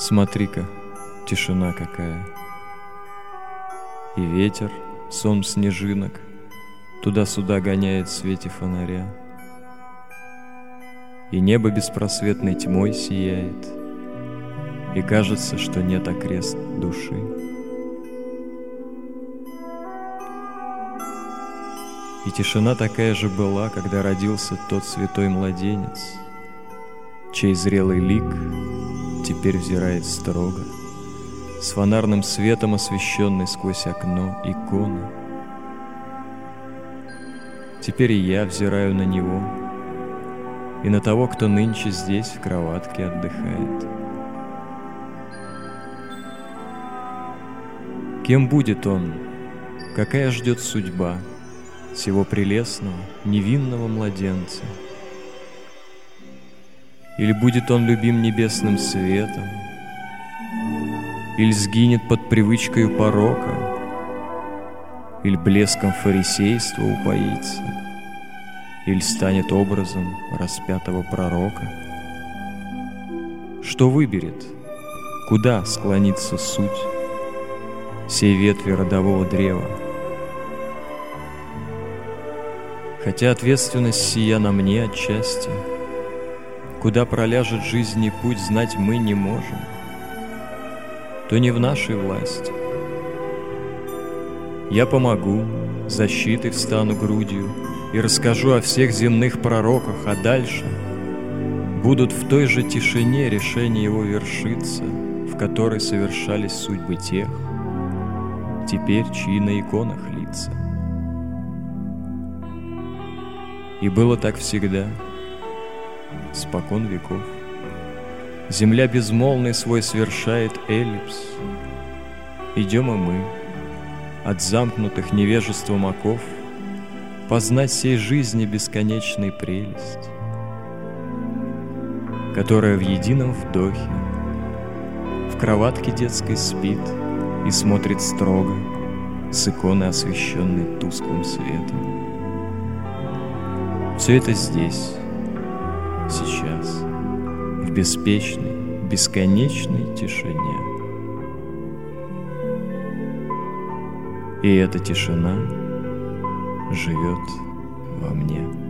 Смотри-ка, тишина какая. И ветер, сон снежинок, Туда-сюда гоняет в свете фонаря. И небо беспросветной тьмой сияет, И кажется, что нет окрест души. И тишина такая же была, когда родился тот святой младенец, Чей зрелый лик теперь взирает строго, С фонарным светом освещенный сквозь окно иконы. Теперь и я взираю на него И на того, кто нынче здесь в кроватке отдыхает. Кем будет он? Какая ждет судьба Сего прелестного, невинного младенца? Или будет он любим небесным светом? Или сгинет под привычкой порока? Или блеском фарисейства упоится? Или станет образом распятого пророка? Что выберет? Куда склонится суть Сей ветви родового древа? Хотя ответственность сия на мне отчасти, Куда проляжет жизни путь, знать мы не можем, То не в нашей власти. Я помогу, защитой встану грудью И расскажу о всех земных пророках, а дальше Будут в той же тишине решения его вершиться, В которой совершались судьбы тех, Теперь чьи на иконах лица. И было так всегда, спокон веков. Земля безмолвный свой совершает эллипс. Идем и мы, от замкнутых невежеством оков, Познать всей жизни бесконечной прелесть, Которая в едином вдохе В кроватке детской спит И смотрит строго С иконы, освещенной тусклым светом. Все это здесь, сейчас, в беспечной, бесконечной тишине. И эта тишина живет во мне.